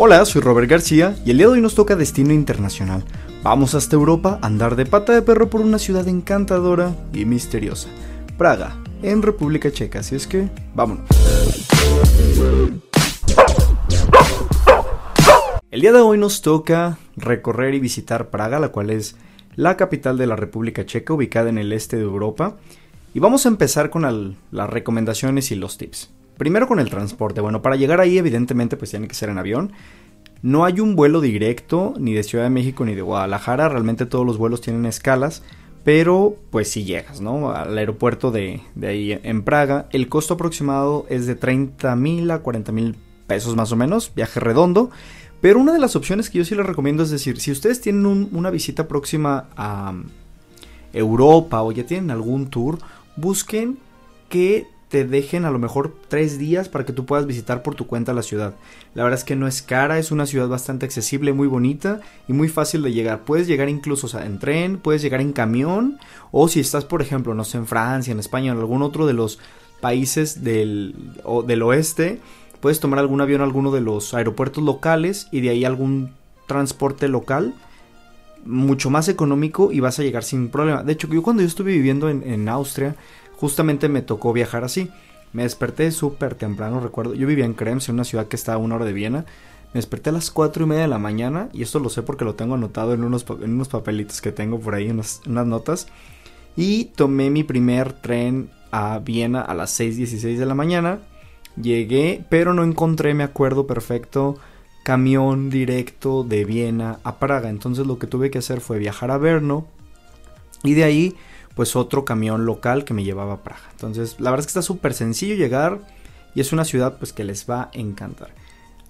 Hola, soy Robert García y el día de hoy nos toca Destino Internacional. Vamos hasta Europa a andar de pata de perro por una ciudad encantadora y misteriosa, Praga, en República Checa. Así es que, vámonos. El día de hoy nos toca recorrer y visitar Praga, la cual es la capital de la República Checa, ubicada en el este de Europa. Y vamos a empezar con las recomendaciones y los tips. Primero con el transporte. Bueno, para llegar ahí evidentemente pues tiene que ser en avión. No hay un vuelo directo ni de Ciudad de México ni de Guadalajara. Realmente todos los vuelos tienen escalas. Pero pues si llegas, ¿no? Al aeropuerto de, ahí en Praga. El costo aproximado es de 30 mil a 40 mil pesos más o menos. Viaje redondo. Pero una de las opciones que yo sí les recomiendo es decir, si ustedes tienen una visita próxima a Europa o ya tienen algún tour, busquen que te dejen a lo mejor tres días para que tú puedas visitar por tu cuenta la ciudad. La verdad es que no es cara, es una ciudad bastante accesible, muy bonita y muy fácil de llegar. Puedes llegar incluso en tren, puedes llegar en camión o si estás por ejemplo, no sé, en Francia, en España o en algún otro de los países del, del oeste, puedes tomar algún avión a alguno de los aeropuertos locales y de ahí algún transporte local mucho más económico y vas a llegar sin problema. De hecho, yo cuando yo estuve viviendo en, en Austria, justamente me tocó viajar así. Me desperté súper temprano, recuerdo. Yo vivía en Krems, en una ciudad que está a una hora de Viena. Me desperté a las 4 y media de la mañana y esto lo sé porque lo tengo anotado en unos, en unos papelitos que tengo por ahí, unas, unas notas. Y tomé mi primer tren a Viena a las 6.16 de la mañana. Llegué, pero no encontré, me acuerdo perfecto, camión directo de Viena a Praga. Entonces lo que tuve que hacer fue viajar a Brno y de ahí pues otro camión local que me llevaba a Praga. Entonces, la verdad es que está súper sencillo llegar y es una ciudad pues que les va a encantar.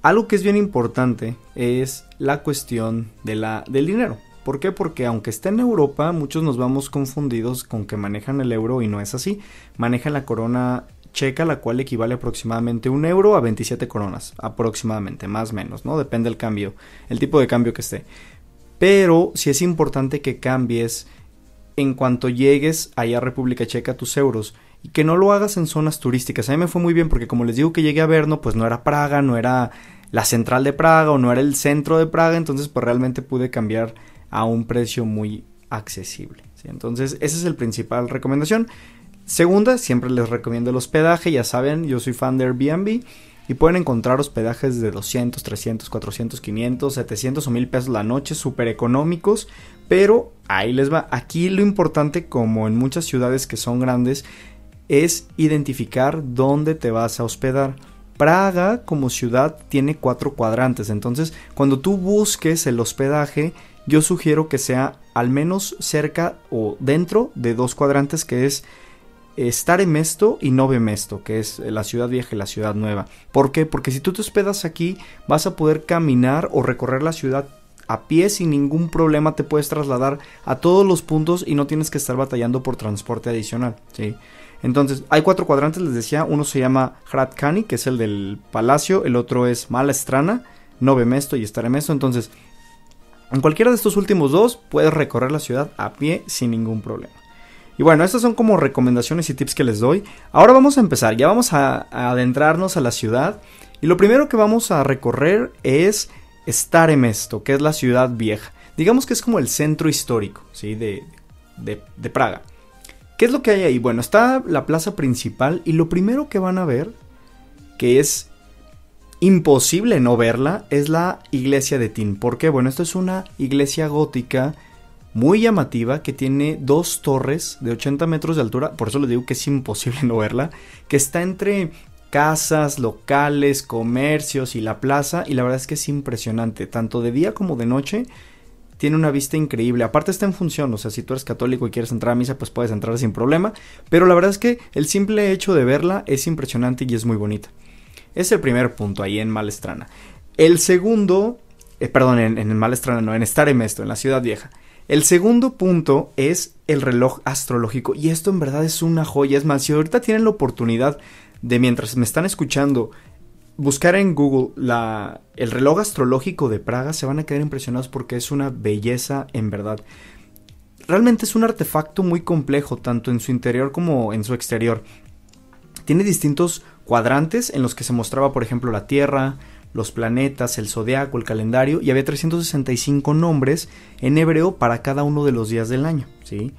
Algo que es bien importante es la cuestión de la, del dinero. ¿Por qué? Porque aunque esté en Europa, muchos nos vamos confundidos con que manejan el euro y no es así. Manejan la corona checa, la cual equivale aproximadamente un euro a 27 coronas, aproximadamente, más o menos, ¿no? Depende del cambio, el tipo de cambio que esté. Pero si es importante que cambies en cuanto llegues allá a República Checa tus euros y que no lo hagas en zonas turísticas. A mí me fue muy bien porque como les digo que llegué a Verno, pues no era Praga, no era la central de Praga o no era el centro de Praga, entonces pues realmente pude cambiar a un precio muy accesible. Entonces esa es el principal recomendación. Segunda, siempre les recomiendo el hospedaje, ya saben, yo soy fan de Airbnb y pueden encontrar hospedajes de 200, 300, 400, 500, 700 o 1000 pesos la noche, súper económicos, pero ahí les va. Aquí lo importante, como en muchas ciudades que son grandes, es identificar dónde te vas a hospedar. Praga como ciudad tiene cuatro cuadrantes, entonces cuando tú busques el hospedaje, yo sugiero que sea al menos cerca o dentro de dos cuadrantes que es Stare Mesto y Nove Mesto, que es la ciudad vieja y la ciudad nueva. ¿Por qué? Porque si tú te hospedas aquí, vas a poder caminar o recorrer la ciudad a pie sin ningún problema te puedes trasladar a todos los puntos y no tienes que estar batallando por transporte adicional, ¿sí? Entonces, hay cuatro cuadrantes, les decía, uno se llama Hradkani, que es el del palacio, el otro es Mala Nove Mesto y Mesto, entonces, en cualquiera de estos últimos dos puedes recorrer la ciudad a pie sin ningún problema. Y bueno, estas son como recomendaciones y tips que les doy. Ahora vamos a empezar, ya vamos a, adentrarnos a la ciudad. Y lo primero que vamos a recorrer es Staremesto, que es la ciudad vieja. Digamos que es como el centro histórico, ¿sí? De, de, de Praga. ¿Qué es lo que hay ahí? Bueno, está la plaza principal y lo primero que van a ver, que es imposible no verla, es la iglesia de Tin. ¿Por qué? Bueno, esto es una iglesia gótica muy llamativa que tiene dos torres de 80 metros de altura, por eso les digo que es imposible no verla, que está entre casas, locales, comercios y la plaza y la verdad es que es impresionante, tanto de día como de noche. Tiene una vista increíble. Aparte está en función, o sea, si tú eres católico y quieres entrar a misa, pues puedes entrar sin problema. Pero la verdad es que el simple hecho de verla es impresionante y es muy bonita. Es el primer punto ahí en Malestrana. El segundo, eh, perdón, en, en Malestrana, no, en Staremesto, en la ciudad vieja. El segundo punto es el reloj astrológico y esto en verdad es una joya. Es más, si ahorita tienen la oportunidad de mientras me están escuchando buscar en Google el reloj astrológico de Praga, se van a quedar impresionados porque es una belleza en verdad. Realmente es un artefacto muy complejo, tanto en su interior como en su exterior. Tiene distintos cuadrantes en los que se mostraba, por ejemplo, la Tierra, los planetas, el zodiaco, el calendario, y había 365 nombres en hebreo para cada uno de los días del año, ¿sí?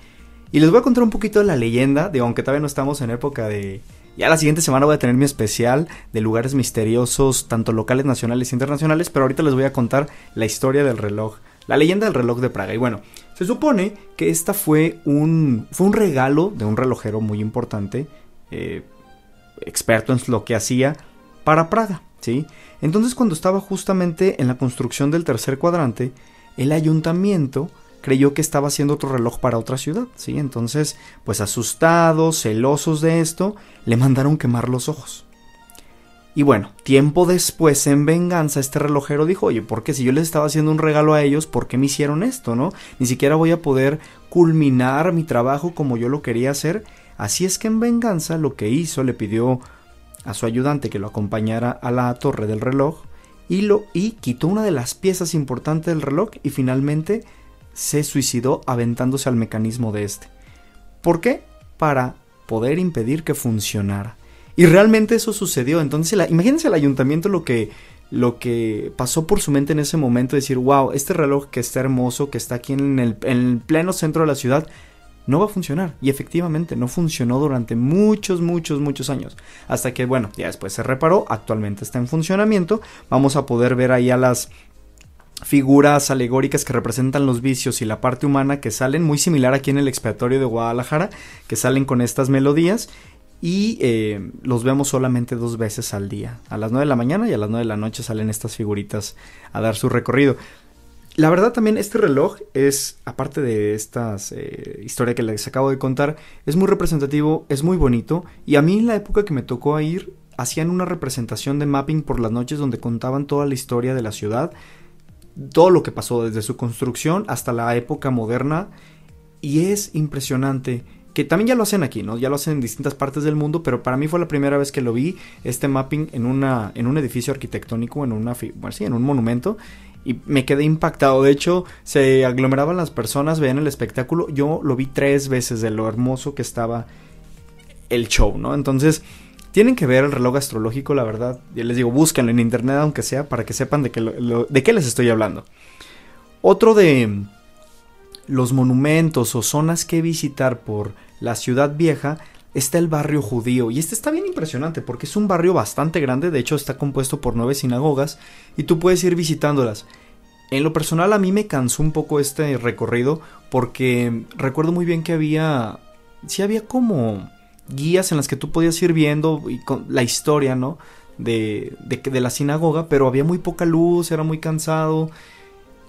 Y les voy a contar un poquito de la leyenda, de aunque todavía no estamos en época de... Ya la siguiente semana voy a tener mi especial de lugares misteriosos, tanto locales, nacionales e internacionales, pero ahorita les voy a contar la historia del reloj, la leyenda del reloj de Praga. Y bueno, se supone que esta fue un, fue un regalo de un relojero muy importante, eh, experto en lo que hacía, para Praga, Entonces cuando estaba justamente en la construcción del tercer cuadrante, el ayuntamiento creyó que estaba haciendo otro reloj para otra ciudad, ¿sí? Entonces, pues asustados, celosos de esto, le mandaron quemar los ojos. Y bueno, tiempo después, en venganza, este relojero dijo, oye, ¿por qué si yo les estaba haciendo un regalo a ellos, ¿por qué me hicieron esto, no? Ni siquiera voy a poder culminar mi trabajo como yo lo quería hacer. Así es que en venganza lo que hizo, le pidió a su ayudante que lo acompañara a la torre del reloj y, lo, y quitó una de las piezas importantes del reloj y finalmente se suicidó aventándose al mecanismo de este. ¿Por qué? Para poder impedir que funcionara. Y realmente eso sucedió. Entonces, imagínense el ayuntamiento lo que, lo que pasó por su mente en ese momento, decir, wow, este reloj que está hermoso, que está aquí en el, en el pleno centro de la ciudad, no va a funcionar. Y efectivamente no funcionó durante muchos, muchos, muchos años. Hasta que, bueno, ya después se reparó, actualmente está en funcionamiento. Vamos a poder ver ahí a las figuras alegóricas que representan los vicios y la parte humana que salen, muy similar aquí en el expiatorio de Guadalajara, que salen con estas melodías y eh, los vemos solamente dos veces al día. A las 9 de la mañana y a las 9 de la noche salen estas figuritas a dar su recorrido. La verdad también este reloj es, aparte de esta eh, historia que les acabo de contar, es muy representativo, es muy bonito y a mí en la época que me tocó ir hacían una representación de mapping por las noches donde contaban toda la historia de la ciudad, todo lo que pasó desde su construcción hasta la época moderna y es impresionante que también ya lo hacen aquí, ¿no? Ya lo hacen en distintas partes del mundo, pero para mí fue la primera vez que lo vi, este mapping en, una, en un edificio arquitectónico, en, una, bueno, en un monumento, y me quedé impactado. De hecho, se aglomeraban las personas, veían el espectáculo. Yo lo vi tres veces de lo hermoso que estaba el show, ¿no? Entonces, tienen que ver el reloj astrológico, la verdad. Yo les digo, búsquenlo en internet, aunque sea, para que sepan de, de qué les estoy hablando. Otro de los monumentos o zonas que visitar por la ciudad vieja está el barrio judío. Y este está bien impresionante porque es un barrio bastante grande, de hecho está compuesto por nueve sinagogas y tú puedes ir visitándolas. En lo personal a mí me cansó un poco este recorrido porque recuerdo muy bien que había... Sí había como guías en las que tú podías ir viendo y con la historia, ¿no? De, de, de la sinagoga, pero había muy poca luz, era muy cansado.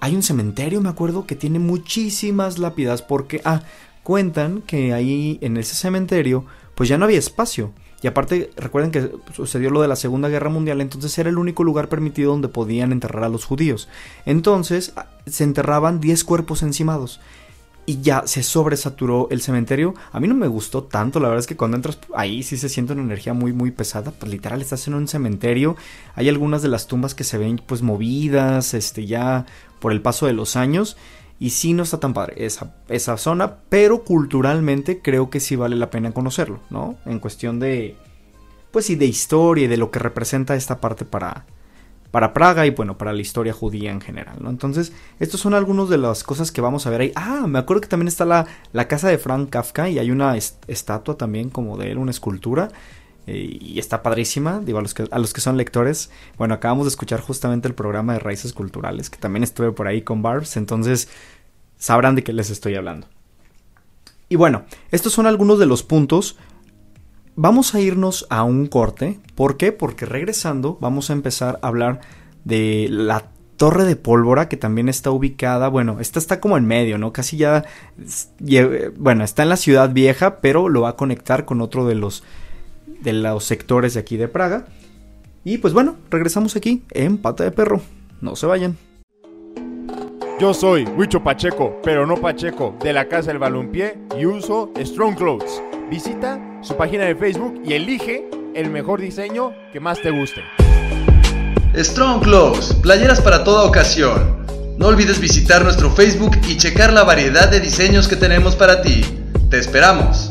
Hay un cementerio, me acuerdo, que tiene muchísimas lápidas porque, ah, cuentan que ahí en ese cementerio pues ya no había espacio. Y aparte, recuerden que sucedió lo de la Segunda Guerra Mundial, entonces era el único lugar permitido donde podían enterrar a los judíos. Entonces se enterraban 10 cuerpos encimados. Y ya se sobresaturó el cementerio. A mí no me gustó tanto, la verdad es que cuando entras ahí sí se siente una energía muy muy pesada. Pues literal estás en un cementerio. Hay algunas de las tumbas que se ven pues movidas, este ya por el paso de los años. Y sí no está tan padre esa, esa zona, pero culturalmente creo que sí vale la pena conocerlo, ¿no? En cuestión de, pues sí, de historia y de lo que representa esta parte para, para Praga y bueno, para la historia judía en general, ¿no? Entonces, estos son algunos de las cosas que vamos a ver ahí. Ah, me acuerdo que también está la, la casa de Frank Kafka y hay una estatua también como de él, una escultura. Eh, y está padrísima, digo, a los, que, a los que son lectores. Bueno, acabamos de escuchar justamente el programa de Raíces Culturales, que también estuve por ahí con Barbs, entonces sabrán de qué les estoy hablando. Y bueno, estos son algunos de los puntos. Vamos a irnos a un corte. ¿Por qué? Porque regresando vamos a empezar a hablar de la Torre de Pólvora, que también está ubicada, bueno, esta está como en medio, ¿no? Casi ya, bueno, está en la ciudad vieja, pero lo va a conectar con otro de los de los sectores de aquí de Praga. Y pues bueno, regresamos aquí en Pata de Perro. No se vayan. Yo soy Huicho Pacheco, pero no Pacheco, de la Casa del Balompié y uso Strong Clothes. Visita su página de Facebook y elige el mejor diseño que más te guste. Strong Clothes, playeras para toda ocasión. No olvides visitar nuestro Facebook y checar la variedad de diseños que tenemos para ti. Te esperamos.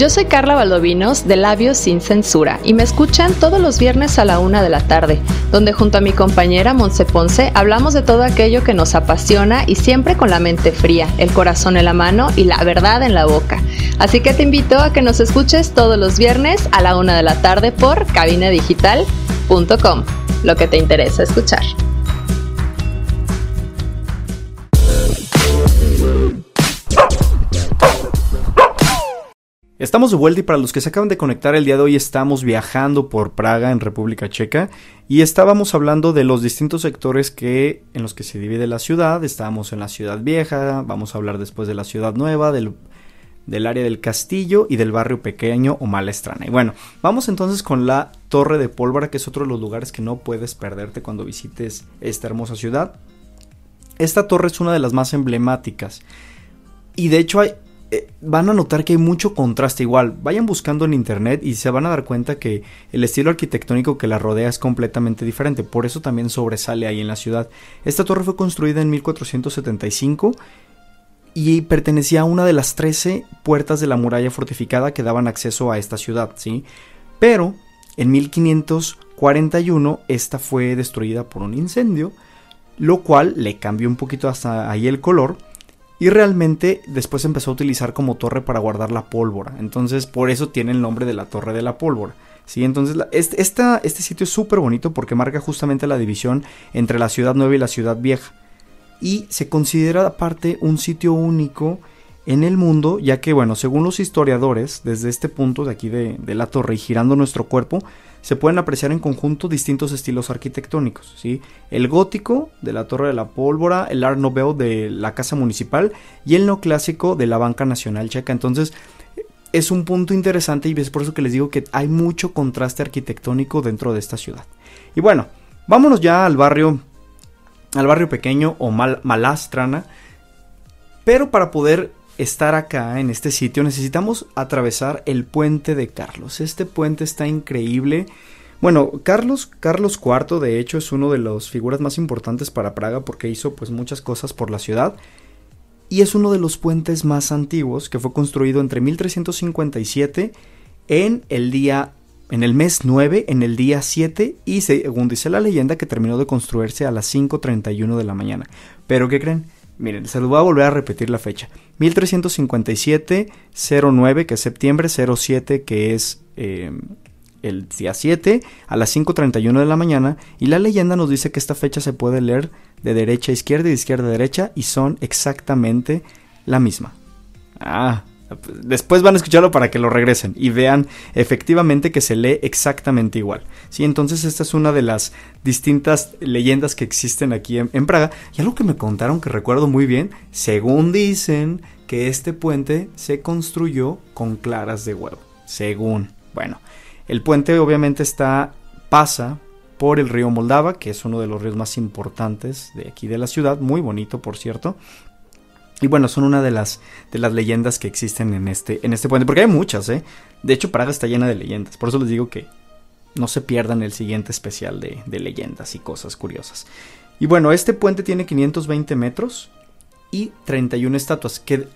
Yo soy Carla Valdovinos de Labios Sin Censura y me escuchan todos los viernes a la una de la tarde, donde junto a mi compañera Monse Ponce hablamos de todo aquello que nos apasiona y siempre con la mente fría, el corazón en la mano y la verdad en la boca. Así que te invito a que nos escuches todos los viernes a la una de la tarde por cabinedigital.com, lo que te interesa escuchar. Estamos de vuelta y para los que se acaban de conectar el día de hoy estamos viajando por Praga en República Checa y estábamos hablando de los distintos sectores que en los que se divide la ciudad. Estábamos en la ciudad vieja, vamos a hablar después de la ciudad nueva, del, área del castillo y del barrio pequeño o Malestrana. Y bueno, vamos entonces con la Torre de Pólvora, que es otro de los lugares que no puedes perderte cuando visites esta hermosa ciudad. Esta torre es una de las más emblemáticas. Y de hecho hay, eh, van a notar que hay mucho contraste igual. Vayan buscando en internet y se van a dar cuenta que el estilo arquitectónico que la rodea es completamente diferente. Por eso también sobresale ahí en la ciudad. Esta torre fue construida en 1475 y pertenecía a una de las 13 puertas de la muralla fortificada que daban acceso a esta ciudad, ¿sí? Pero en 1541 esta fue destruida por un incendio, lo cual le cambió un poquito hasta ahí el color y realmente después empezó a utilizar como torre para guardar la pólvora. Entonces por eso tiene el nombre de la torre de la pólvora. ¿sí? Entonces este, este sitio es súper bonito porque marca justamente la división entre la ciudad nueva y la ciudad vieja. Y se considera aparte un sitio único en el mundo, ya que, bueno, según los historiadores, desde este punto de aquí de, de la torre y girando nuestro cuerpo, se pueden apreciar en conjunto distintos estilos arquitectónicos. ¿sí? El gótico de la Torre de la Pólvora, el Art Nouveau de la Casa Municipal y el neoclásico de la Banca Nacional Checa. Entonces, es un punto interesante y es por eso que les digo que hay mucho contraste arquitectónico dentro de esta ciudad. Y bueno, vámonos ya al barrio, al barrio pequeño o Mal, Malastrana. Pero para poder estar acá en este sitio necesitamos atravesar el puente de Carlos. Este puente está increíble. Bueno, Carlos, Carlos IV de hecho es uno de las figuras más importantes para Praga porque hizo pues muchas cosas por la ciudad y es uno de los puentes más antiguos que fue construido entre 1357 en el día en el mes 9, en el día 7 y según dice la leyenda que terminó de construirse a las 5.31 de la mañana. Pero ¿qué creen? Miren, se lo voy a volver a repetir la fecha. 1357, 09, que es septiembre, 07, que es eh, el día 7, a las 5.31 de la mañana. Y la leyenda nos dice que esta fecha se puede leer de derecha a izquierda y de izquierda a derecha y son exactamente la misma. Ah, Después van a escucharlo para que lo regresen y vean efectivamente que se lee exactamente igual. ¿sí? Entonces esta es una de las distintas leyendas que existen aquí en, en, Praga. Y algo que me contaron que recuerdo muy bien, según dicen que este puente se construyó con claras de huevo. Según. Bueno, el puente obviamente está, pasa por el río Moldava, que es uno de los ríos más importantes de aquí de la ciudad, muy bonito por cierto, y bueno, son una de las, de las leyendas que existen en este, en este puente, porque hay muchas, ¿eh? De hecho, Praga está llena de leyendas, por eso les digo que no se pierdan el siguiente especial de, de leyendas y cosas curiosas. Y bueno, este puente tiene 520 metros y 31 estatuas, que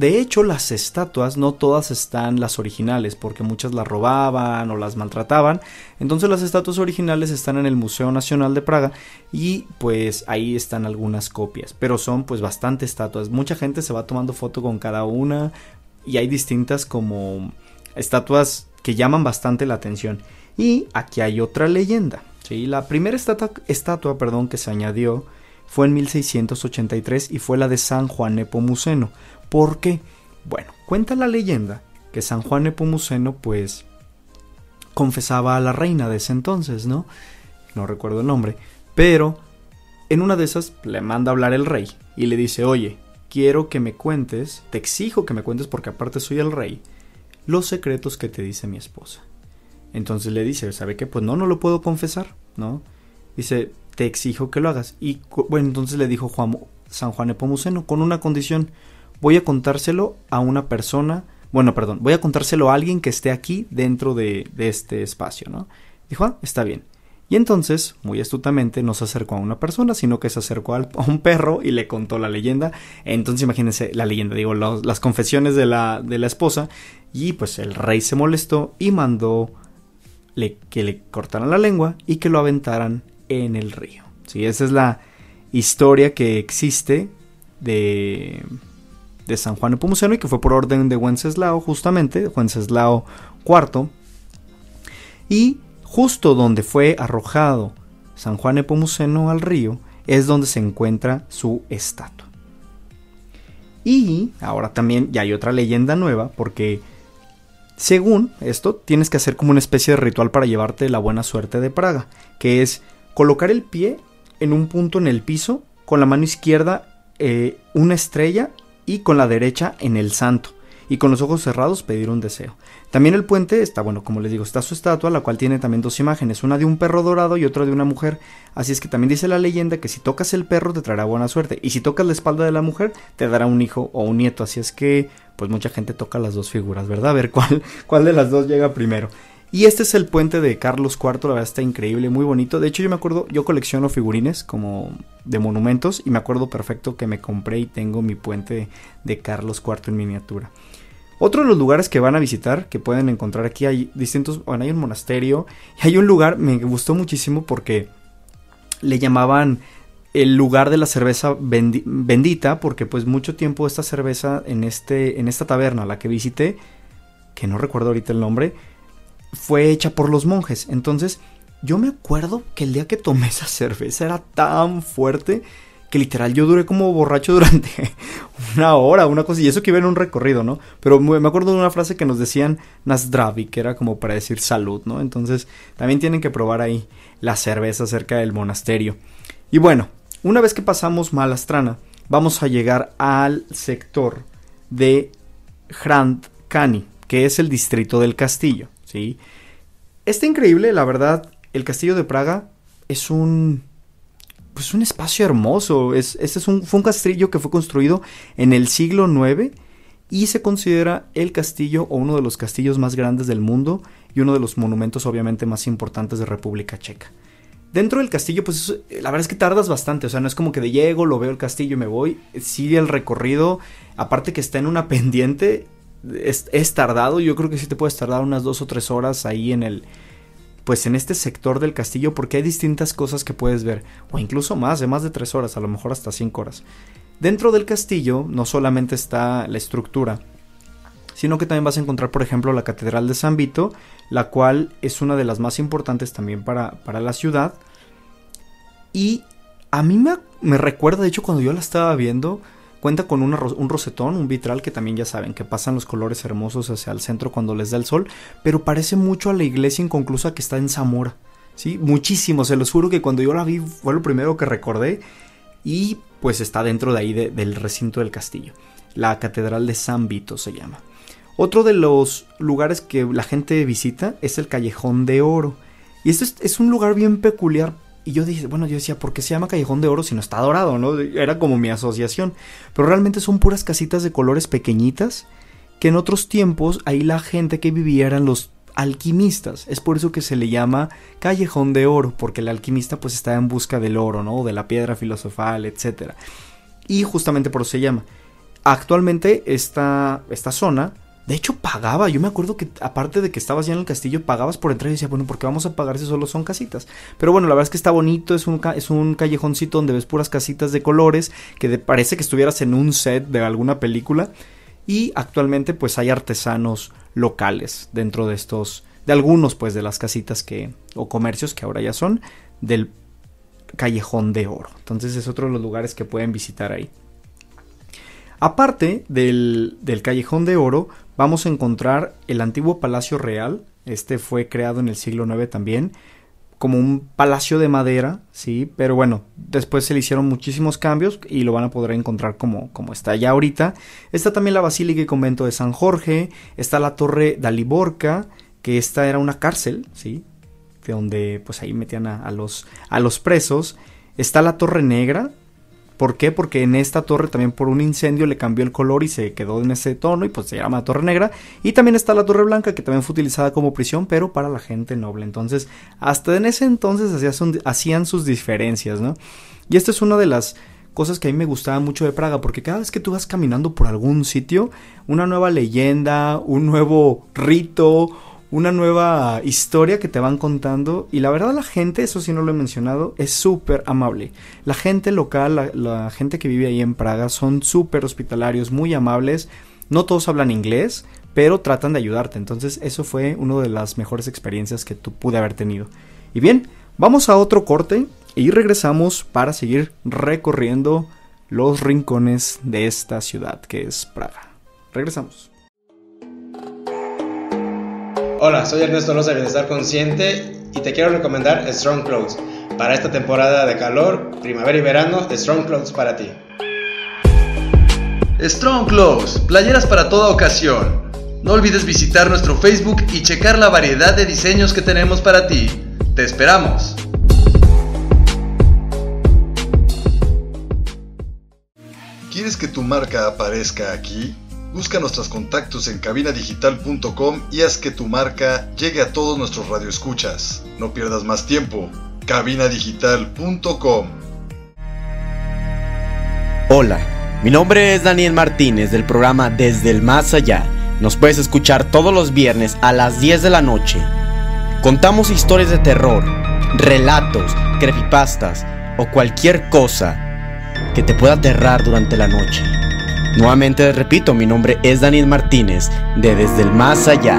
de hecho, las estatuas no todas están las originales, porque muchas las robaban o las maltrataban. Entonces las estatuas originales están en el Museo Nacional de Praga y pues ahí están algunas copias. Pero son pues bastante estatuas. Mucha gente se va tomando foto con cada una y hay distintas como estatuas que llaman bastante la atención. Y aquí hay otra leyenda. ¿sí? La primera estatua, estatua perdón, que se añadió fue en 1683 y fue la de San Juan Nepomuceno ¿Por qué? Bueno, cuenta la leyenda que San Juan Nepomuceno pues confesaba a la reina de ese entonces, ¿no? No recuerdo el nombre, pero en una de esas le manda a hablar el rey y le dice, oye, quiero que me cuentes, te exijo que me cuentes porque aparte soy el rey, los secretos que te dice mi esposa. Entonces le dice, ¿sabe qué? Pues no, no lo puedo confesar, ¿no? Dice, te exijo que lo hagas. Y bueno, entonces le dijo Juan, San Juan Epomuceno, con una condición, voy a contárselo a una persona, bueno, perdón, voy a contárselo a alguien que esté aquí dentro de, este espacio, ¿no? Dijo, ah, está bien. Y entonces, muy astutamente, no se acercó a una persona, sino que se acercó a un perro y le contó la leyenda. Entonces, imagínense la leyenda, digo, las confesiones de la, de la esposa. Y pues el rey se molestó y mandó que le cortaran la lengua y que lo aventaran en el río. ¿sí? Esa es la historia que existe de, de San Juan Nepomuceno y que fue por orden de Wenceslao, justamente, Wenceslao IV. Y justo donde fue arrojado San Juan Nepomuceno al río es donde se encuentra su estatua. Y ahora también ya hay otra leyenda nueva porque según esto, tienes que hacer como una especie de ritual para llevarte la buena suerte de Praga, que es colocar el pie en un punto en el piso, con la mano izquierda eh, una estrella y con la derecha en el santo y con los ojos cerrados pedir un deseo. También el puente está, bueno, como les digo, está su estatua, la cual tiene también dos imágenes, una de un perro dorado y otra de una mujer. Así es que también dice la leyenda que si tocas el perro te traerá buena suerte y si tocas la espalda de la mujer te dará un hijo o un nieto. Así es que, pues mucha gente toca las dos figuras, ¿verdad? A ver cuál, cuál de las dos llega primero. Y este es el puente de Carlos IV, la verdad está increíble, muy bonito. De hecho, yo me acuerdo, yo colecciono figurines como de monumentos y me acuerdo perfecto que me compré y tengo mi puente de Carlos IV en miniatura. Otro de los lugares que van a visitar, que pueden encontrar aquí, hay distintos, bueno, hay un monasterio y hay un lugar, me gustó muchísimo porque le llamaban el lugar de la cerveza bendita, porque pues mucho tiempo esta cerveza en, este, en esta taberna, la que visité, que no recuerdo ahorita el nombre, fue hecha por los monjes. Entonces, yo me acuerdo que el día que tomé esa cerveza era tan fuerte que literal yo duré como borracho durante una hora, una cosa, y eso que iba en un recorrido, ¿no? Pero me acuerdo de una frase que nos decían Nasdravi, que era como para decir salud, ¿no? Entonces también tienen que probar ahí la cerveza cerca del monasterio. Y bueno, una vez que pasamos Malastrana, vamos a llegar al sector de Hrant Kani, que es el distrito del castillo, ¿sí? Está increíble, la verdad, el castillo de Praga es un pues un espacio hermoso. Es, este es un, fue un castillo que fue construido en el siglo IX y se considera el castillo o uno de los castillos más grandes del mundo y uno de los monumentos obviamente más importantes de República Checa. Dentro del castillo, pues la verdad es que tardas bastante, o sea, no es como que de llego, lo veo el castillo y me voy. Sigue el recorrido, aparte que está en una pendiente, es, tardado, yo creo que sí te puedes tardar unas dos o tres horas ahí en el, pues en este sector del castillo porque hay distintas cosas que puedes ver, o incluso más, de más de tres horas, a lo mejor hasta cinco horas. Dentro del castillo no solamente está la estructura, sino que también vas a encontrar, por ejemplo, la Catedral de San Vito, la cual es una de las más importantes también para, para la ciudad. Y a mí me, me recuerda, de hecho, cuando yo la estaba viendo, Cuenta con un rosetón, un vitral que también ya saben que pasan los colores hermosos hacia el centro cuando les da el sol, pero parece mucho a la iglesia inconclusa que está en Zamora. ¿sí? Muchísimo, se los juro que cuando yo la vi fue lo primero que recordé y pues está dentro de ahí del recinto del castillo. La Catedral de San Vito se llama. Otro de los lugares que la gente visita es el Callejón de Oro. Y esto es un lugar bien peculiar y yo dije, bueno, yo decía, ¿por qué se llama Callejón de Oro si no está dorado, no? Era como mi asociación. Pero realmente son puras casitas de colores pequeñitas que en otros tiempos ahí la gente que vivía eran los alquimistas. Es por eso que se le llama Callejón de Oro, porque el alquimista pues está en busca del oro, ¿no? De la piedra filosofal, etc. Y justamente por eso se llama. Actualmente esta, esta zona de hecho, pagaba. Yo me acuerdo que, aparte de que estabas ya en el castillo, pagabas por entrar y decía, bueno, ¿por qué vamos a pagar si solo son casitas? Pero bueno, la verdad es que está bonito. Es un, es un callejoncito donde ves puras casitas de colores. Que parece que estuvieras en un set de alguna película. Y actualmente, pues hay artesanos locales dentro de estos. De algunos, pues, de las casitas que. o comercios que ahora ya son. Del Callejón de Oro. Entonces es otro de los lugares que pueden visitar ahí. Aparte del, del, Callejón de Oro, vamos a encontrar el antiguo Palacio Real. Este fue creado en el siglo IX también, como un palacio de madera, sí, pero bueno, después se le hicieron muchísimos cambios y lo van a poder encontrar como, como está ya ahorita. Está también la Basílica y Convento de San Jorge, está la Torre Daliborca, que esta era una cárcel, ¿sí? De donde pues ahí metían a, los, a los presos. Está la Torre Negra. ¿Por qué? Porque en esta torre también por un incendio le cambió el color y se quedó en ese tono y pues se llama Torre Negra. Y también está la Torre Blanca que también fue utilizada como prisión pero para la gente noble. Entonces hasta en ese entonces hacían sus diferencias, ¿no? Y esta es una de las cosas que a mí me gustaban mucho de Praga, porque cada vez que tú vas caminando por algún sitio, una nueva leyenda, un nuevo rito, una nueva historia que te van contando y la verdad la gente, eso sí no lo he mencionado, es súper amable. La gente local, la, gente que vive ahí en Praga son súper hospitalarios, muy amables. No todos hablan inglés, pero tratan de ayudarte. Entonces eso fue una de las mejores experiencias que tú pude haber tenido. Y bien, vamos a otro corte y regresamos para seguir recorriendo los rincones de esta ciudad que es Praga. Regresamos. Hola, soy Ernesto Loza de Bienestar Consciente y te quiero recomendar Strong Clothes. Para esta temporada de calor, primavera y verano, Strong Clothes para ti. Strong Clothes, playeras para toda ocasión. No olvides visitar nuestro Facebook y checar la variedad de diseños que tenemos para ti. Te esperamos. ¿Quieres que tu marca aparezca aquí? Busca nuestros contactos en cabinadigital.com y haz que tu marca llegue a todos nuestros radioescuchas. No pierdas más tiempo. cabinadigital.com Hola, mi nombre es Daniel Martínez del programa Desde el Más Allá. Nos puedes escuchar todos los viernes a las 10 de la noche. Contamos historias de terror, relatos, creepypastas o cualquier cosa que te pueda aterrar durante la noche. Nuevamente repito, mi nombre es Daniel Martínez de Desde el Más Allá.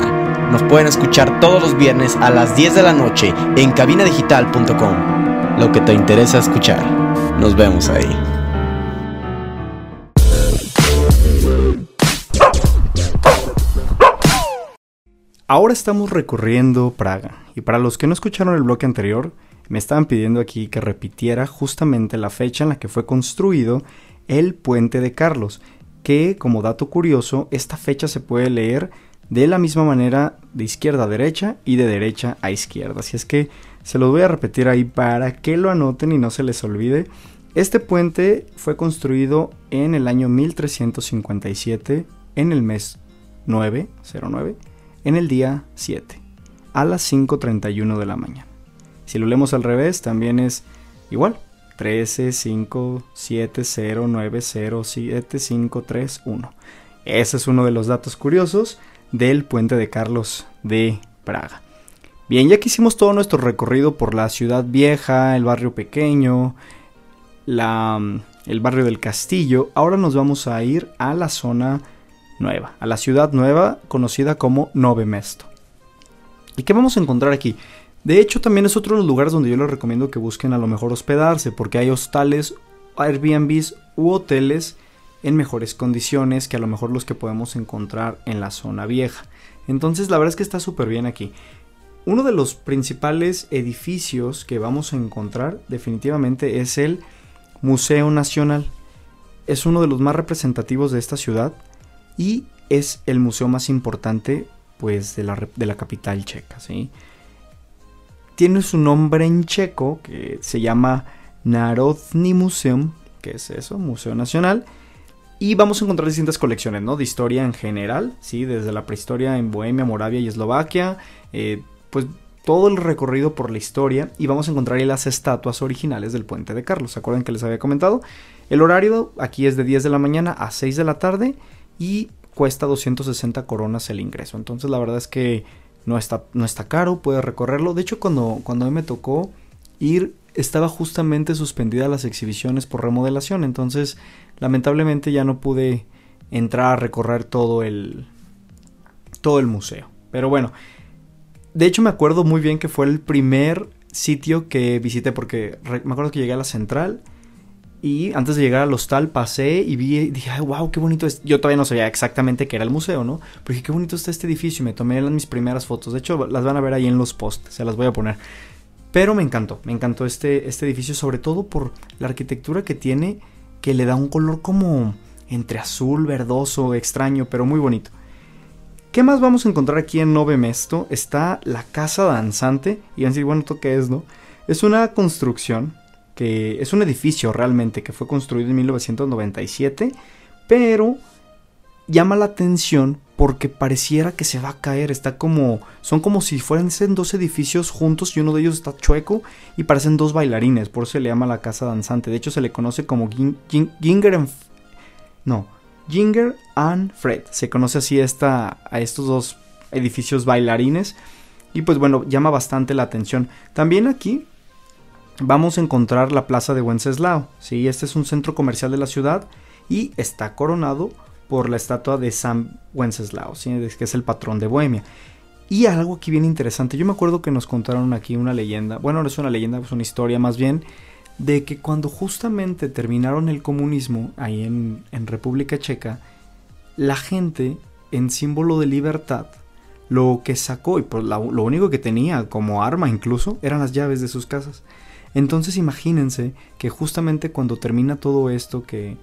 Nos pueden escuchar todos los viernes a las 10 de la noche en cabinadigital.com. Lo que te interesa escuchar. Nos vemos ahí. Ahora estamos recorriendo Praga y para los que no escucharon el bloque anterior, me estaban pidiendo aquí que repitiera justamente la fecha en la que fue construido el puente de Carlos que como dato curioso, esta fecha se puede leer de la misma manera de izquierda a derecha y de derecha a izquierda. Así es que se los voy a repetir ahí para que lo anoten y no se les olvide. Este puente fue construido en el año 1357, en el mes 9, 09, en el día 7, a las 5.31 de la mañana. Si lo leemos al revés, también es igual, 13 5 7 0 9 0 7 5 3 1. Ese es uno de los datos curiosos del puente de Carlos de Praga. Bien, ya que hicimos todo nuestro recorrido por la ciudad vieja, el barrio pequeño, la, el barrio del castillo, ahora nos vamos a ir a la zona nueva, a la ciudad nueva conocida como Nove Mesto. ¿Y qué vamos a encontrar aquí? De hecho, también es otro de los lugares donde yo les recomiendo que busquen a lo mejor hospedarse, porque hay hostales, Airbnbs u hoteles en mejores condiciones que a lo mejor los que podemos encontrar en la zona vieja. Entonces, la verdad es que está súper bien aquí. Uno de los principales edificios que vamos a encontrar definitivamente es el Museo Nacional. Es uno de los más representativos de esta ciudad y es el museo más importante pues de la, de la capital checa, ¿sí? Tiene su nombre en checo, que se llama Narodni Museum, que es eso, Museo Nacional. Y vamos a encontrar distintas colecciones, ¿no? De historia en general, ¿sí? Desde la prehistoria en Bohemia, Moravia y Eslovaquia. Eh, pues todo el recorrido por la historia. Y vamos a encontrar ahí las estatuas originales del puente de Carlos. ¿Se acuerdan que les había comentado? El horario aquí es de 10 de la mañana a 6 de la tarde. Y cuesta 260 coronas el ingreso. Entonces la verdad es que no está, no está caro, puede recorrerlo. De hecho, cuando, cuando a mí me tocó ir, estaba justamente suspendida las exhibiciones por remodelación. Entonces, lamentablemente ya no pude entrar a recorrer todo el, todo el museo. Pero bueno, de hecho me acuerdo muy bien que fue el primer sitio que visité porque me acuerdo que llegué a la central y antes de llegar al hostal pasé y vi, dije, ay, wow, qué bonito es. Yo todavía no sabía exactamente qué era el museo, ¿no? Pero dije, qué bonito está este edificio y me tomé mis primeras fotos. De hecho, las van a ver ahí en los posts, se las voy a poner. Pero me encantó, me encantó este, este edificio, sobre todo por la arquitectura que tiene, que le da un color como entre azul, verdoso, extraño, pero muy bonito. ¿Qué más vamos a encontrar aquí en Nove Mesto? Está la Casa Danzante. Y van a decir, bueno, ¿esto qué es, no? Es una construcción es un edificio realmente que fue construido en 1997, pero llama la atención porque pareciera que se va a caer. Está como. Son como si fueran dos edificios juntos y uno de ellos está chueco y parecen dos bailarines. Por eso se le llama la casa danzante. De hecho, se le conoce como Ginger and. No, Ginger and Fred. Se conoce así esta, a estos dos edificios bailarines. Y pues bueno, llama bastante la atención. También aquí vamos a encontrar la plaza de Wenceslao. ¿sí? Este es un centro comercial de la ciudad y está coronado por la estatua de San Wenceslao, ¿sí? que es el patrón de Bohemia. Y algo aquí bien interesante, yo me acuerdo que nos contaron aquí una leyenda, bueno, no es una leyenda, es una historia más bien, de que cuando justamente terminaron el comunismo ahí en, República Checa, la gente, en símbolo de libertad, lo que sacó, y por lo único que tenía como arma incluso, eran las llaves de sus casas. Entonces imagínense que justamente cuando termina todo esto, que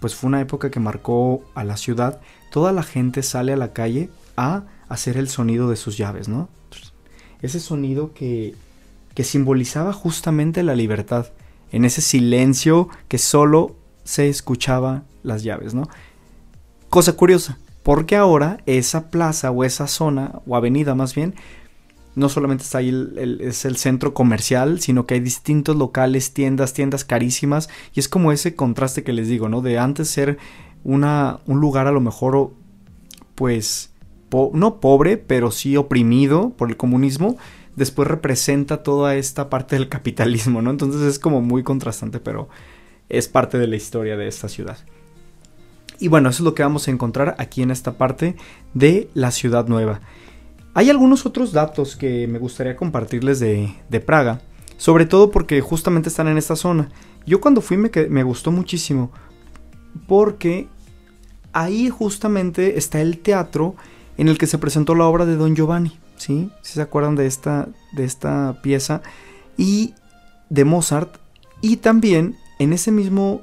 pues fue una época que marcó a la ciudad, toda la gente sale a la calle a hacer el sonido de sus llaves, ¿no? Ese sonido que, que simbolizaba justamente la libertad, en ese silencio que solo se escuchaba las llaves, ¿no? Cosa curiosa, porque ahora esa plaza o esa zona, o avenida más bien, no solamente está ahí el, es el centro comercial, sino que hay distintos locales, tiendas, tiendas carísimas, y es como ese contraste que les digo, ¿no? De antes ser una, un lugar a lo mejor, pues, no pobre, pero sí oprimido por el comunismo, después representa toda esta parte del capitalismo, ¿no? Entonces es como muy contrastante, pero es parte de la historia de esta ciudad. Y bueno, eso es lo que vamos a encontrar aquí en esta parte de la ciudad nueva. Hay algunos otros datos que me gustaría compartirles de, Praga, sobre todo porque justamente están en esta zona. Yo cuando fui me, gustó muchísimo, porque ahí justamente está el teatro en el que se presentó la obra de Don Giovanni, ¿sí? Si se acuerdan de esta, de esta pieza, y de Mozart, y también en ese mismo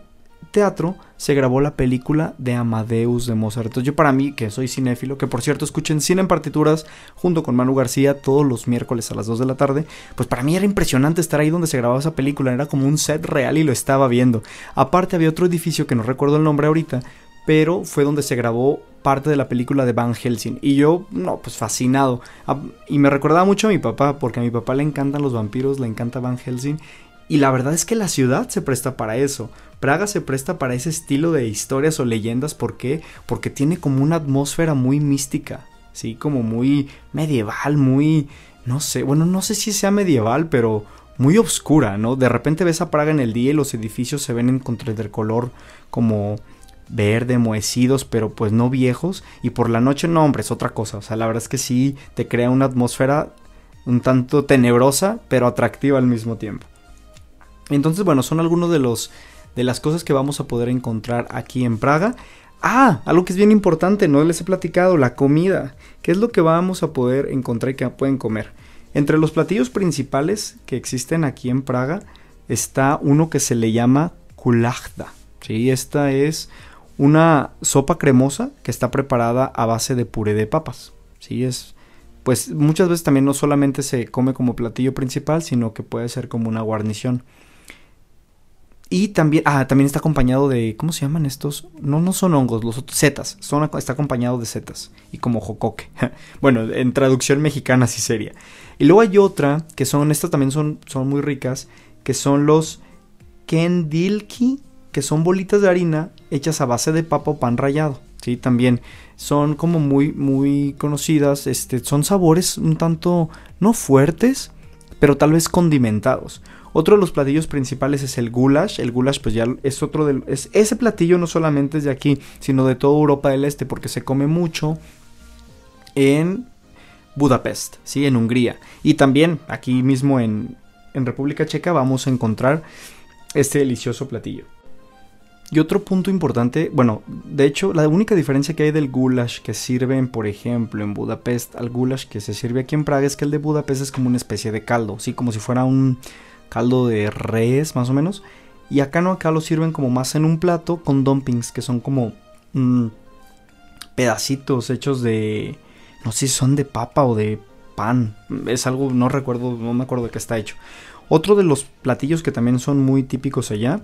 teatro se grabó la película de Amadeus de Mozart. Entonces yo para mí, que soy cinéfilo, que por cierto escuchen Cine en Partituras junto con Manu García todos los miércoles a las 2 de la tarde, pues para mí era impresionante estar ahí donde se grababa esa película, era como un set real y lo estaba viendo. Aparte había otro edificio que no recuerdo el nombre ahorita, pero fue donde se grabó parte de la película de Van Helsing. Y yo, no, pues fascinado. Y me recordaba mucho a mi papá, porque a mi papá le encantan los vampiros, le encanta Van Helsing. Y la verdad es que la ciudad se presta para eso. Praga se presta para ese estilo de historias o leyendas. ¿Por qué? Porque tiene como una atmósfera muy mística. Sí, como muy medieval, muy... No sé, bueno, no sé si sea medieval, pero muy oscura, ¿no? De repente ves a Praga en el día y los edificios se ven en contra del color como verde, moecidos, pero pues no viejos. Y por la noche, no, hombre, es otra cosa. O sea, la verdad es que sí te crea una atmósfera un tanto tenebrosa, pero atractiva al mismo tiempo. Entonces, bueno, son algunos de los de las cosas que vamos a poder encontrar aquí en Praga. Ah, algo que es bien importante, no les he platicado, la comida. ¿Qué es lo que vamos a poder encontrar y que pueden comer? Entre los platillos principales que existen aquí en Praga está uno que se le llama kulachda. ¿sí? Esta es una sopa cremosa que está preparada a base de puré de papas. ¿sí? Es, pues muchas veces también no solamente se come como platillo principal, sino que puede ser como una guarnición. Y también, ah, también está acompañado de, ¿cómo se llaman estos? No, no son hongos, los otros, setas. Son, está acompañado de setas y como jocoque. bueno, en traducción mexicana sí sería. Y luego hay otra, que son, estas también son, son muy ricas, que son los kendilki, que son bolitas de harina hechas a base de papa o pan rallado. Sí, también son como muy, muy conocidas. Este, son sabores un tanto, no fuertes, pero tal vez condimentados. Otro de los platillos principales es el goulash. El goulash pues ya es otro del... Es, ese platillo no solamente es de aquí, sino de toda Europa del Este, porque se come mucho en Budapest, ¿sí? En Hungría. Y también aquí mismo en, en República Checa vamos a encontrar este delicioso platillo. Y otro punto importante, bueno, de hecho, la única diferencia que hay del goulash que sirven, por ejemplo, en Budapest al goulash que se sirve aquí en Praga es que el de Budapest es como una especie de caldo, sí, como si fuera un caldo de res más o menos. Y acá no, acá lo sirven como más en un plato con dumpings, que son como mm, pedacitos hechos de, no sé si son de papa o de pan. Es algo, no recuerdo, no me acuerdo de qué está hecho. Otro de los platillos que también son muy típicos allá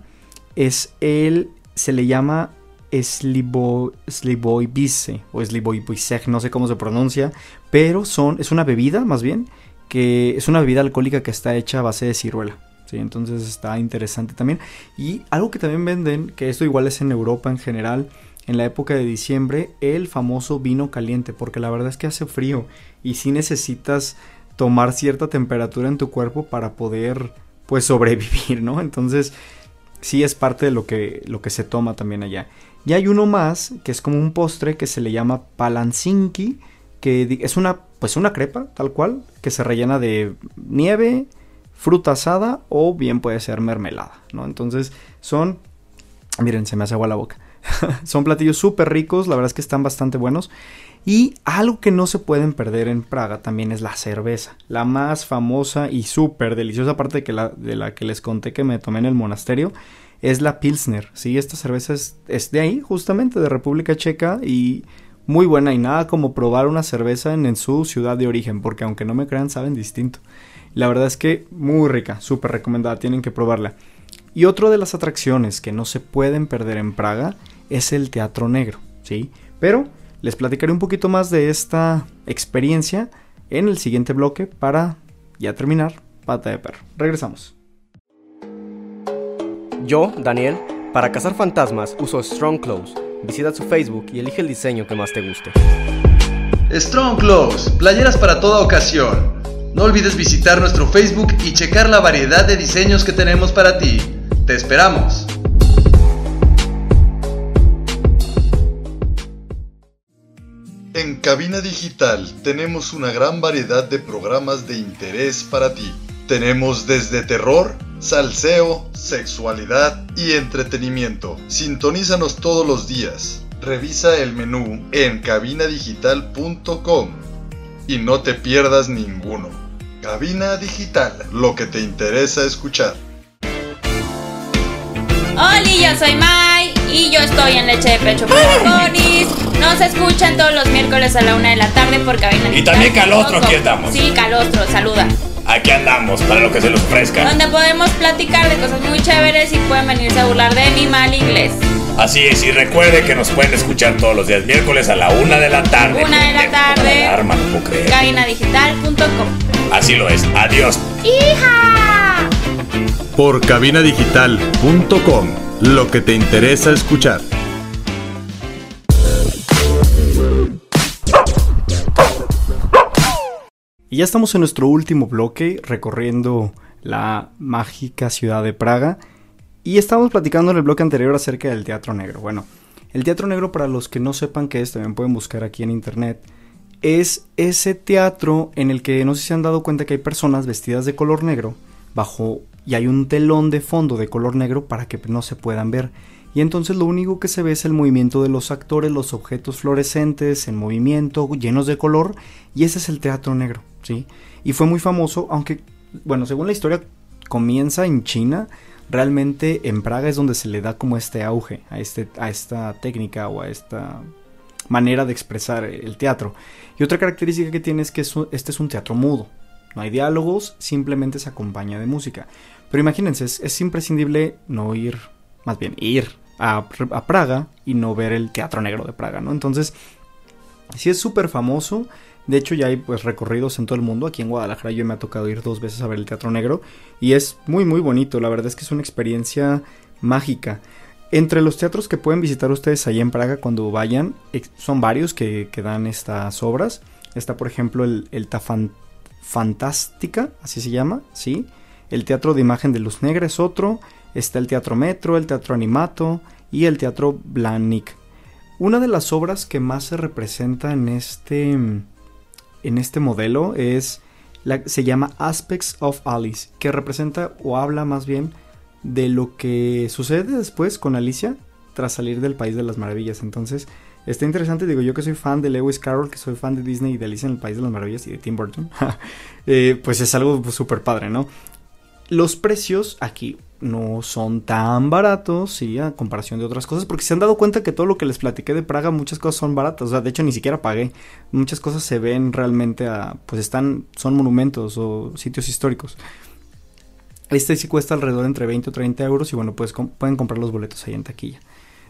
es el, se le llama Sliboy Bise o Sliboy Biseg, no sé cómo se pronuncia, pero son, es una bebida más bien, que es una bebida alcohólica que está hecha a base de ciruela. ¿sí? Entonces está interesante también. Y algo que también venden, que esto igual es en Europa en general, en la época de diciembre, el famoso vino caliente, porque la verdad es que hace frío y si necesitas tomar cierta temperatura en tu cuerpo para poder pues sobrevivir, ¿no? Entonces sí es parte de lo que, lo que se toma también allá. Y hay uno más, que es como un postre que se le llama palancinki, que es una, pues una crepa, tal cual, que se rellena de nieve, fruta asada o bien puede ser mermelada, ¿no? Entonces son, miren, se me hace agua la boca. son platillos súper ricos, la verdad es que están bastante buenos. Y algo que no se pueden perder en Praga también es la cerveza. La más famosa y súper deliciosa, aparte de, que la, de la que les conté que me tomé en el monasterio, es la Pilsner. Sí, esta cerveza es, de ahí, justamente, de República Checa y muy buena y nada como probar una cerveza en, su ciudad de origen, porque aunque no me crean, saben distinto. La verdad es que muy rica, súper recomendada, tienen que probarla. Y otra de las atracciones que no se pueden perder en Praga es el Teatro Negro, ¿sí? Pero les platicaré un poquito más de esta experiencia en el siguiente bloque para ya terminar Pata de Perro. Regresamos. Yo, Daniel, para cazar fantasmas uso Strong Clothes. Visita su Facebook y elige el diseño que más te guste. Strong Clothes, playeras para toda ocasión. No olvides visitar nuestro Facebook y checar la variedad de diseños que tenemos para ti. Te esperamos. En Cabina Digital tenemos una gran variedad de programas de interés para ti. Tenemos desde terror, salseo, sexualidad y entretenimiento. Sintonízanos todos los días. Revisa el menú en cabinadigital.com y no te pierdas ninguno. Cabina Digital, lo que te interesa escuchar. Hola, yo soy Mai y yo estoy en Leche de Pecho para Nos escuchan todos los miércoles a la una de la tarde por Cabina Digital. Y también Calostro, aquí estamos. Sí, Calostro, saluda. Aquí andamos para lo que se les ofrezca. Donde podemos platicar de cosas muy chéveres y pueden venirse a burlar de mi mal inglés. Así es, y recuerde que nos pueden escuchar todos los días miércoles a la una de la tarde. Una de la tarde. Alarma, no puedo creer. Cabinadigital.com. Así lo es. Adiós. ¡Hija! Por cabinadigital.com. Lo que te interesa escuchar. Ya estamos en nuestro último bloque recorriendo la mágica ciudad de Praga. Y estamos platicando en el bloque anterior acerca del Teatro Negro. Bueno, el Teatro Negro, para los que no sepan qué es, también pueden buscar aquí en internet. Es ese teatro en el que no sé si se han dado cuenta que hay personas vestidas de color negro bajo y hay un telón de fondo de color negro para que no se puedan ver. Y entonces lo único que se ve es el movimiento de los actores, los objetos fluorescentes en movimiento, llenos de color, y ese es el teatro negro. Y fue muy famoso, aunque, bueno, según la historia comienza en China, realmente en Praga es donde se le da como este auge a, este, a esta técnica o a esta manera de expresar el teatro. Y otra característica que tiene es que este es un teatro mudo. No hay diálogos, simplemente se acompaña de música. Pero imagínense, es, imprescindible no ir, más bien ir a, a, Praga y no ver el Teatro Negro de Praga, ¿no? Entonces, sí es súper famoso. De hecho, ya hay pues recorridos en todo el mundo. Aquí en Guadalajara yo me ha tocado ir dos veces a ver el Teatro Negro. Y es muy, muy bonito. La verdad es que es una experiencia mágica. Entre los teatros que pueden visitar ustedes ahí en Praga cuando vayan, son varios que, dan estas obras. Está, por ejemplo, el, el Fantástica, así se llama, ¿sí? El Teatro de Imagen de Luz Negra es otro. Está el Teatro Metro, el Teatro Animato y el Teatro Blanik. Una de las obras que más se representa en este en este modelo es la, se llama Aspects of Alice, que representa o habla más bien de lo que sucede después con Alicia tras salir del País de las Maravillas. Entonces, está interesante, digo yo que soy fan de Lewis Carroll, que soy fan de Disney y de Alicia en el País de las Maravillas y de Tim Burton, eh, pues es algo súper padre, ¿no? Los precios aquí, no son tan baratos, sí, a comparación de otras cosas, porque se han dado cuenta que todo lo que les platiqué de Praga, muchas cosas son baratas, o sea, de hecho ni siquiera pagué, muchas cosas se ven realmente a, pues están, son monumentos o sitios históricos. Este sí cuesta alrededor entre 20 o 30 euros y bueno, pues pueden comprar los boletos ahí en taquilla.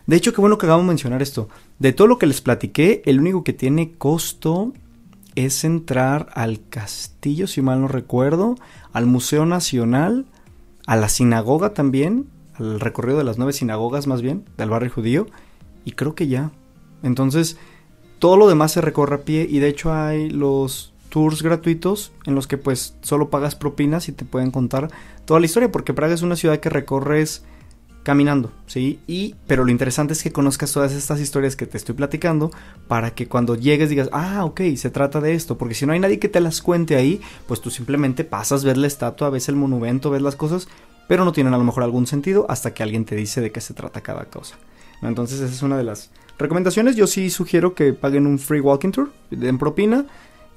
De hecho, qué bueno que acabamos de mencionar esto. De todo lo que les platiqué, el único que tiene costo es entrar al castillo, si mal no recuerdo, al Museo Nacional, a la sinagoga también, al recorrido de las nueve sinagogas más bien, del barrio judío, y creo que ya. Entonces, todo lo demás se recorre a pie y de hecho hay los tours gratuitos en los que pues solo pagas propinas y te pueden contar toda la historia, porque Praga es una ciudad que recorres caminando, ¿sí? Y, pero lo interesante es que conozcas todas estas historias que te estoy platicando para que cuando llegues digas, ah, ok, se trata de esto, porque si no hay nadie que te las cuente ahí, pues tú simplemente pasas, ves la estatua, ves el monumento, ves las cosas, pero no tienen a lo mejor algún sentido hasta que alguien te dice de qué se trata cada cosa. Entonces esa es una de las recomendaciones. Yo sí sugiero que paguen un free walking tour, den propina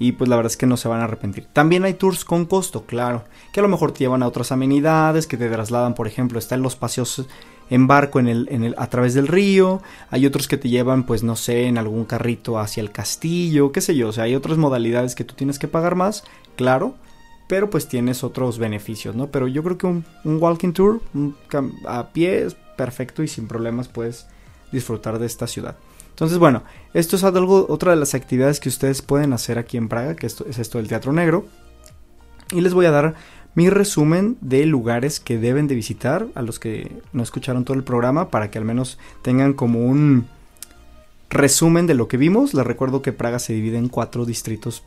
y pues la verdad es que no se van a arrepentir. También hay tours con costo, claro, que a lo mejor te llevan a otras amenidades, que te trasladan, por ejemplo, están los paseos en barco en el, en el, a través del río, hay otros que te llevan, pues no sé, en algún carrito hacia el castillo, qué sé yo, o sea, hay otras modalidades que tú tienes que pagar más, claro, pero pues tienes otros beneficios, ¿no? Pero yo creo que un, walking tour a pie es perfecto y sin problemas puedes disfrutar de esta ciudad. Entonces, bueno, esto es algo, otra de las actividades que ustedes pueden hacer aquí en Praga, que esto, es esto del Teatro Negro. Y les voy a dar mi resumen de lugares que deben de visitar a los que no escucharon todo el programa para que al menos tengan como un resumen de lo que vimos. Les recuerdo que Praga se divide en cuatro distritos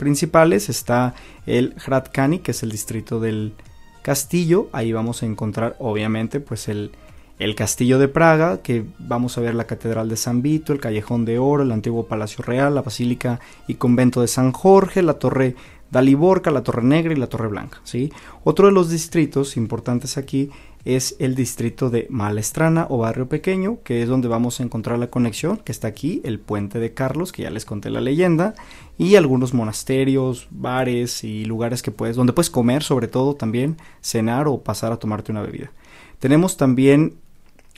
principales. Está el Hradkani, que es el distrito del castillo. Ahí vamos a encontrar obviamente pues el el Castillo de Praga, que vamos a ver la Catedral de San Vito, el Callejón de Oro, el antiguo Palacio Real, la Basílica y Convento de San Jorge, la Torre Daliborca, la Torre Negra y la Torre Blanca. ¿sí? Otro de los distritos importantes aquí es el distrito de Malestrana o Barrio Pequeño, que es donde vamos a encontrar la conexión, que está aquí, el puente de Carlos, que ya les conté la leyenda, y algunos monasterios, bares y lugares que puedes, donde puedes comer sobre todo también, cenar o pasar a tomarte una bebida. Tenemos también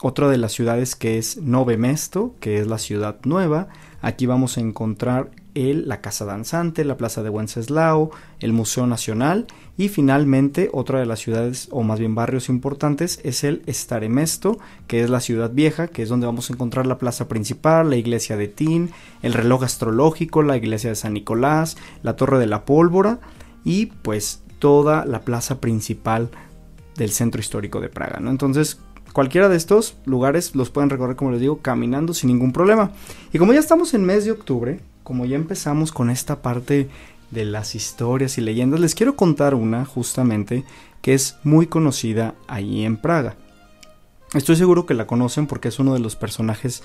otra de las ciudades que es Nove Mesto, que es la ciudad nueva. Aquí vamos a encontrar el, la Casa Danzante, la Plaza de Wenceslao, el Museo Nacional y finalmente otra de las ciudades o más bien barrios importantes es el Staremesto, que es la ciudad vieja, que es donde vamos a encontrar la plaza principal, la iglesia de Tin, el reloj astrológico, la iglesia de San Nicolás, la Torre de la Pólvora y pues toda la plaza principal del centro histórico de Praga, ¿no? Entonces, cualquiera de estos lugares los pueden recorrer, como les digo, caminando sin ningún problema. Y como ya estamos en mes de octubre, como ya empezamos con esta parte de las historias y leyendas, les quiero contar una justamente que es muy conocida ahí en Praga. Estoy seguro que la conocen porque es uno de los personajes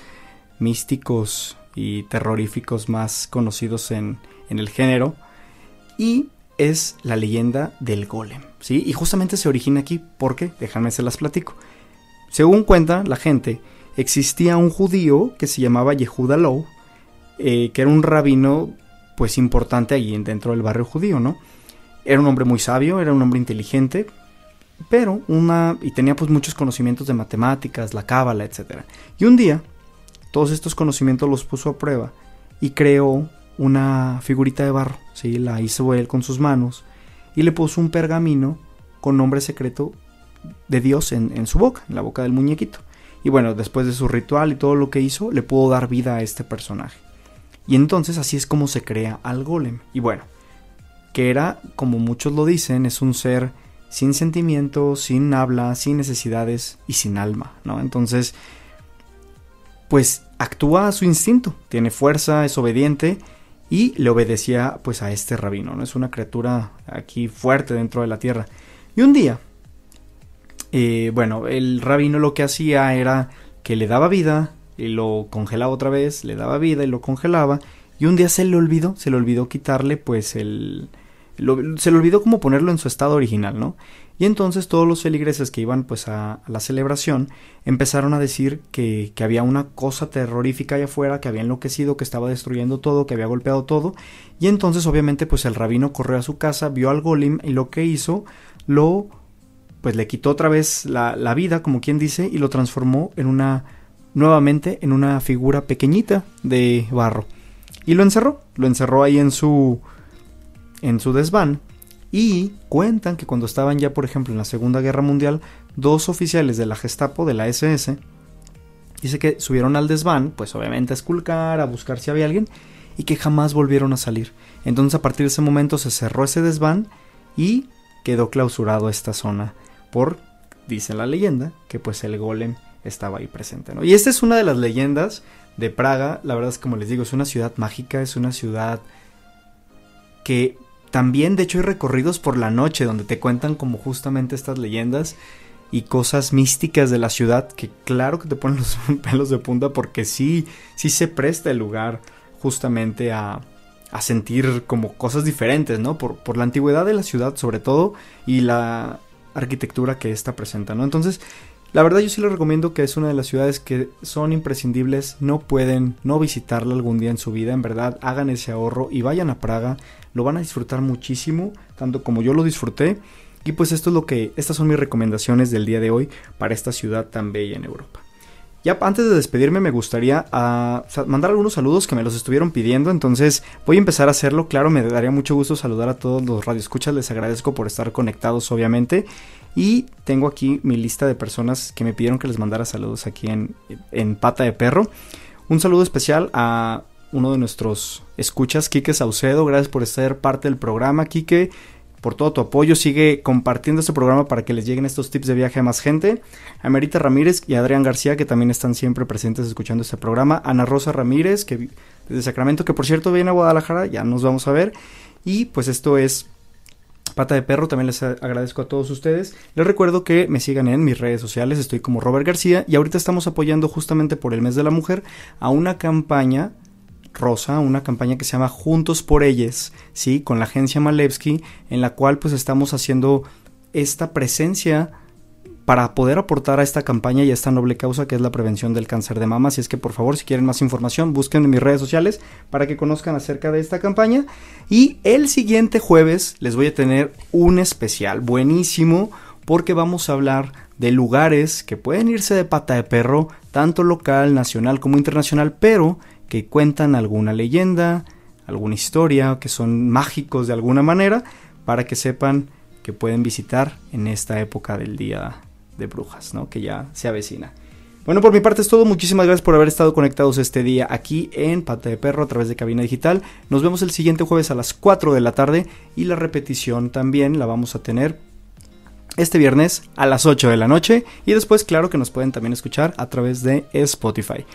místicos y terroríficos más conocidos en, en el género. Y es la leyenda del golem, ¿sí? Y justamente se origina aquí porque, déjame se las platico. Según cuenta la gente, existía un judío que se llamaba Yehuda Low, eh, que era un rabino pues importante allí dentro del barrio judío, ¿no? Era un hombre muy sabio, era un hombre inteligente, pero una y tenía pues muchos conocimientos de matemáticas, la cábala, etc. Y un día todos estos conocimientos los puso a prueba y creó una figurita de barro, ¿sí? la hizo él con sus manos y le puso un pergamino con nombre secreto de Dios en, su boca, en la boca del muñequito. Y bueno, después de su ritual y todo lo que hizo, le pudo dar vida a este personaje. Y entonces así es como se crea al golem. Y bueno, que era, como muchos lo dicen, es un ser sin sentimientos, sin habla, sin necesidades y sin alma, ¿no? Entonces, pues actúa a su instinto, tiene fuerza, es obediente y le obedecía pues a este rabino, ¿no? Es una criatura aquí fuerte dentro de la tierra. Y un día, eh, bueno, el rabino lo que hacía era que le daba vida y lo congelaba otra vez, le daba vida y lo congelaba. Y un día se le olvidó, se le olvidó quitarle pues el... se le olvidó como ponerlo en su estado original, ¿no? Y entonces todos los feligreses que iban pues a, la celebración empezaron a decir que, que, había una cosa terrorífica allá afuera, que había enloquecido, que estaba destruyendo todo, que había golpeado todo. Y entonces obviamente pues el rabino corrió a su casa, vio al golem y lo que hizo, lo pues le quitó otra vez la, la vida, como quien dice, y lo transformó en una, nuevamente, en una figura pequeñita de barro. Y lo encerró, lo encerró ahí en su, en su desván. Y cuentan que cuando estaban ya, por ejemplo, en la Segunda Guerra Mundial, dos oficiales de la Gestapo, de la SS, dice que subieron al desván, pues obviamente a esculcar, a buscar si había alguien, y que jamás volvieron a salir. Entonces a partir de ese momento se cerró ese desván y quedó clausurado esta zona por, dice la leyenda, que pues el golem estaba ahí presente. ¿no? Y esta es una de las leyendas de Praga, la verdad es como les digo, es una ciudad mágica, es una ciudad que también de hecho hay recorridos por la noche donde te cuentan como justamente estas leyendas y cosas místicas de la ciudad que claro que te ponen los pelos de punta porque sí, sí se presta el lugar justamente a, a sentir como cosas diferentes, ¿no? Por, por la antigüedad de la ciudad sobre todo y la arquitectura que esta presenta, ¿no? Entonces, la verdad yo sí les recomiendo que es una de las ciudades que son imprescindibles, no pueden no visitarla algún día en su vida, en verdad hagan ese ahorro y vayan a Praga, lo van a disfrutar muchísimo, tanto como yo lo disfruté. Y pues esto es lo que, estas son mis recomendaciones del día de hoy para esta ciudad tan bella en Europa. Ya antes de despedirme me gustaría ah, mandar algunos saludos que me los estuvieron pidiendo, entonces voy a empezar a hacerlo. Claro, me daría mucho gusto saludar a todos los radioescuchas, les agradezco por estar conectados obviamente. Y tengo aquí mi lista de personas que me pidieron que les mandara saludos aquí en, en Pata de Perro. Un saludo especial a uno de nuestros escuchas, Quique Saucedo. Gracias por ser parte del programa, Quique por todo tu apoyo. Sigue compartiendo este programa para que les lleguen estos tips de viaje a más gente. A Merita Ramírez y Adrián García, que también están siempre presentes escuchando este programa. Ana Rosa Ramírez, que desde Sacramento, que por cierto viene a Guadalajara, ya nos vamos a ver. Y pues esto es Pata de Perro, también les agradezco a todos ustedes. Les recuerdo que me sigan en mis redes sociales, estoy como Robert García y ahorita estamos apoyando justamente por el mes de la mujer a una campaña rosa, una campaña que se llama Juntos por Ellas, ¿sí? Con la agencia Malevsky, en la cual pues estamos haciendo esta presencia para poder aportar a esta campaña y a esta noble causa que es la prevención del cáncer de mama. Así es que por favor, si quieren más información, busquen en mis redes sociales para que conozcan acerca de esta campaña. Y el siguiente jueves les voy a tener un especial buenísimo porque vamos a hablar de lugares que pueden irse de pata de perro, tanto local, nacional como internacional, pero que cuentan alguna leyenda, alguna historia, que son mágicos de alguna manera, para que sepan que pueden visitar en esta época del Día de Brujas, ¿no? que ya se avecina. Bueno, por mi parte es todo. Muchísimas gracias por haber estado conectados este día aquí en Pata de Perro a través de Cabina Digital. Nos vemos el siguiente jueves a las 4 de la tarde y la repetición también la vamos a tener este viernes a las 8 de la noche y después claro que nos pueden también escuchar a través de Spotify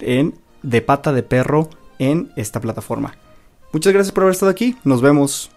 en de pata de perro en esta plataforma. Muchas gracias por haber estado aquí, nos vemos.